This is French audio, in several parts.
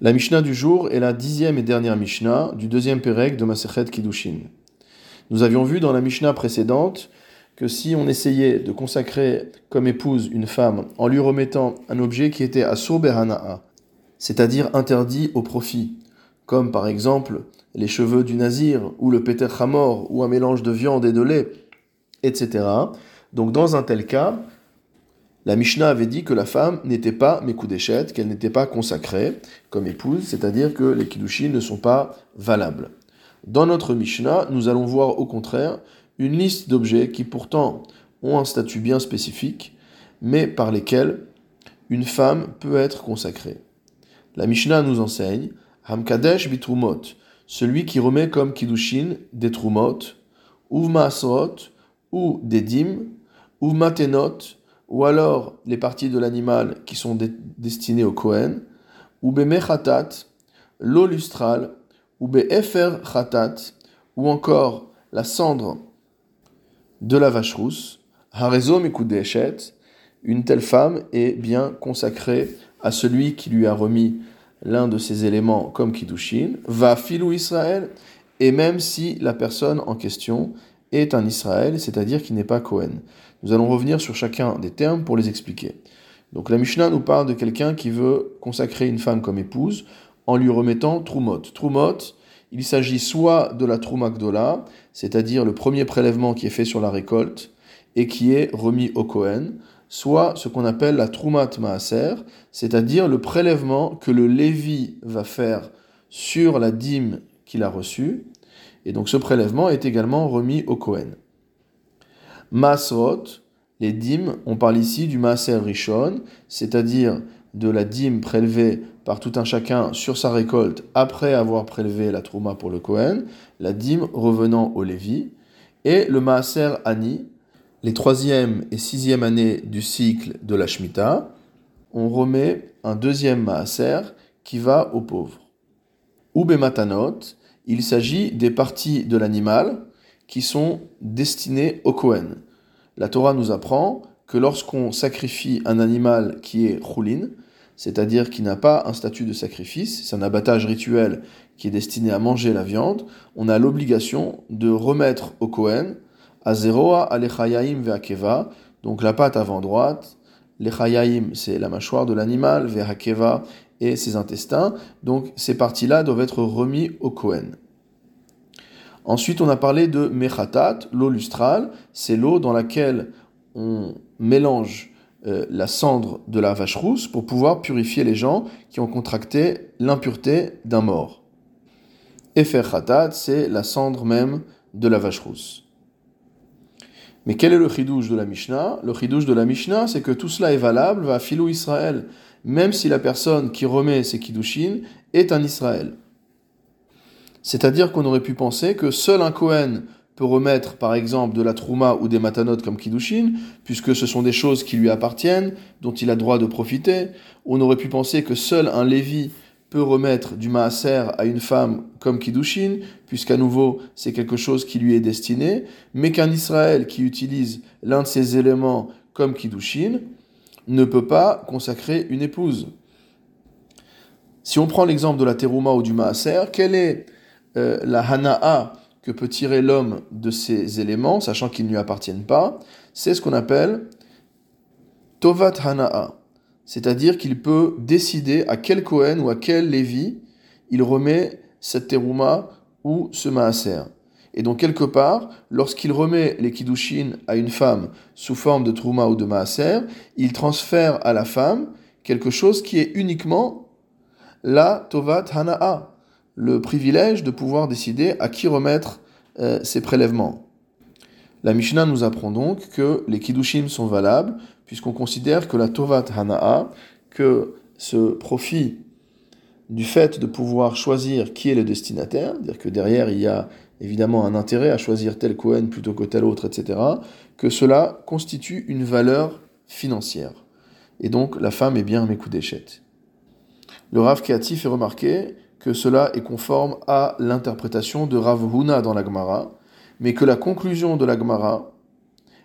La Mishnah du jour est la dixième et dernière Mishnah du deuxième Pérec de Masechet Kiddushin. Nous avions vu dans la Mishnah précédente que si on essayait de consacrer comme épouse une femme en lui remettant un objet qui était à Berhana'a, c'est-à-dire interdit au profit, comme par exemple les cheveux du nazir ou le péter mort ou un mélange de viande et de lait, etc. Donc dans un tel cas, la Mishnah avait dit que la femme n'était pas Mekudeshet, qu'elle n'était pas consacrée comme épouse, c'est-à-dire que les Kiddushin ne sont pas valables. Dans notre Mishnah, nous allons voir au contraire une liste d'objets qui pourtant ont un statut bien spécifique, mais par lesquels une femme peut être consacrée. La Mishnah nous enseigne Hamkadesh bitrumot, celui qui remet comme Kiddushin des trumot, uvma ou des dîmes, uvma tenot, ou alors les parties de l'animal qui sont destinées au Kohen, ou Bemechatat, l'eau lustrale, ou Chatat, ou encore la cendre de la vache rousse, Harezo une telle femme est bien consacrée à celui qui lui a remis l'un de ces éléments comme Kiddushin, va filou Israël, et même si la personne en question est un Israël, c'est-à-dire qui n'est pas Cohen. Nous allons revenir sur chacun des termes pour les expliquer. Donc la Mishnah nous parle de quelqu'un qui veut consacrer une femme comme épouse en lui remettant Trumot. Trumot, il s'agit soit de la Trumakdola, c'est-à-dire le premier prélèvement qui est fait sur la récolte et qui est remis au Kohen, soit ce qu'on appelle la Trumat Maaser, c'est-à-dire le prélèvement que le Lévi va faire sur la dîme qu'il a reçue, et donc ce prélèvement est également remis au Kohen. Masrot, les dîmes, on parle ici du Maaser Rishon, c'est-à-dire de la dîme prélevée par tout un chacun sur sa récolte après avoir prélevé la trouma pour le Kohen, la dîme revenant au Lévi, et le Maaser Ani, les troisième et sixième années du cycle de la Shemitah, on remet un deuxième Maaser qui va aux pauvres. Ou Matanot, il s'agit des parties de l'animal qui sont destinées au Kohen. La Torah nous apprend que lorsqu'on sacrifie un animal qui est choulin, c'est-à-dire qui n'a pas un statut de sacrifice, c'est un abattage rituel qui est destiné à manger la viande, on a l'obligation de remettre au Kohen Azeroa alechayaim ve'akeva, donc la patte avant droite, lechayaim c'est la mâchoire de l'animal, ve'akeva et ses intestins. Donc ces parties-là doivent être remis au Kohen. Ensuite, on a parlé de mechatat, l'eau lustrale. C'est l'eau dans laquelle on mélange euh, la cendre de la vache rousse pour pouvoir purifier les gens qui ont contracté l'impureté d'un mort. Khatat, c'est la cendre même de la vache rousse. Mais quel est le chidouche de la Mishnah? Le chidouche de la Mishnah, c'est que tout cela est valable, va filou Israël même si la personne qui remet ses kiddushin est un Israël. C'est-à-dire qu'on aurait pu penser que seul un Kohen peut remettre par exemple de la trouma ou des matanot comme kiddushin, puisque ce sont des choses qui lui appartiennent, dont il a droit de profiter. On aurait pu penser que seul un Lévi peut remettre du maaser à une femme comme kiddushin, puisqu'à nouveau c'est quelque chose qui lui est destiné, mais qu'un Israël qui utilise l'un de ces éléments comme kiddushin, ne peut pas consacrer une épouse. Si on prend l'exemple de la terouma ou du maaser, quelle est euh, la hana'a que peut tirer l'homme de ces éléments, sachant qu'ils ne lui appartiennent pas? C'est ce qu'on appelle tovat hana'a, c'est-à-dire qu'il peut décider à quel Kohen ou à quel Lévi il remet cette terouma ou ce maaser. Et donc, quelque part, lorsqu'il remet les kiddushin à une femme sous forme de trouma ou de maaser, il transfère à la femme quelque chose qui est uniquement la tovat hana'a, le privilège de pouvoir décider à qui remettre euh, ses prélèvements. La Mishnah nous apprend donc que les kiddushin sont valables, puisqu'on considère que la tovat hana'a, que ce profit du fait de pouvoir choisir qui est le destinataire, c'est-à-dire que derrière il y a évidemment un intérêt à choisir tel Cohen plutôt que tel autre, etc., que cela constitue une valeur financière. Et donc la femme est bien un d'échette. Le Rav Keati fait remarquer que cela est conforme à l'interprétation de Rav Huna dans la Gemara, mais que la conclusion de la Gemara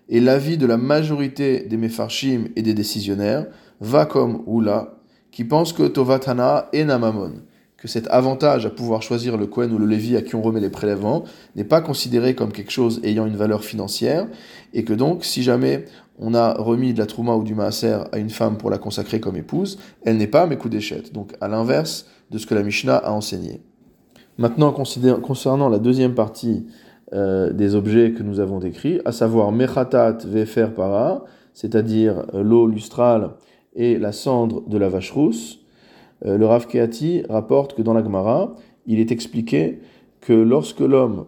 et l'avis de la majorité des Mefarshim et des décisionnaires va comme Hula, qui pense que Tovatana et Namamon, que cet avantage à pouvoir choisir le Kohen ou le Lévi à qui on remet les prélèvements n'est pas considéré comme quelque chose ayant une valeur financière, et que donc, si jamais on a remis de la Trouma ou du Maaser à une femme pour la consacrer comme épouse, elle n'est pas Mekudeshet, donc à l'inverse de ce que la Mishnah a enseigné. Maintenant, concernant la deuxième partie euh, des objets que nous avons décrits, à savoir Mechatat Vefer Para, c'est-à-dire euh, l'eau lustrale et la cendre de la vache rousse, euh, le Rav Keati rapporte que dans la Gemara, il est expliqué que lorsque l'homme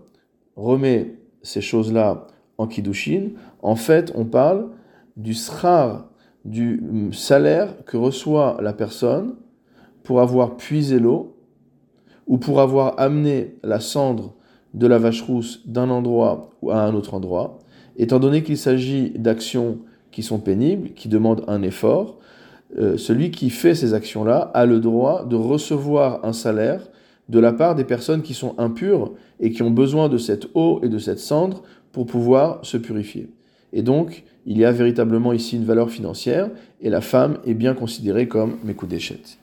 remet ces choses-là en Kiddushin, en fait, on parle du srar, du hum, salaire que reçoit la personne pour avoir puisé l'eau ou pour avoir amené la cendre de la vache rousse d'un endroit à un autre endroit, étant donné qu'il s'agit d'actions qui sont pénibles, qui demandent un effort, euh, celui qui fait ces actions-là a le droit de recevoir un salaire de la part des personnes qui sont impures et qui ont besoin de cette eau et de cette cendre pour pouvoir se purifier. Et donc, il y a véritablement ici une valeur financière et la femme est bien considérée comme mes coups d'échette.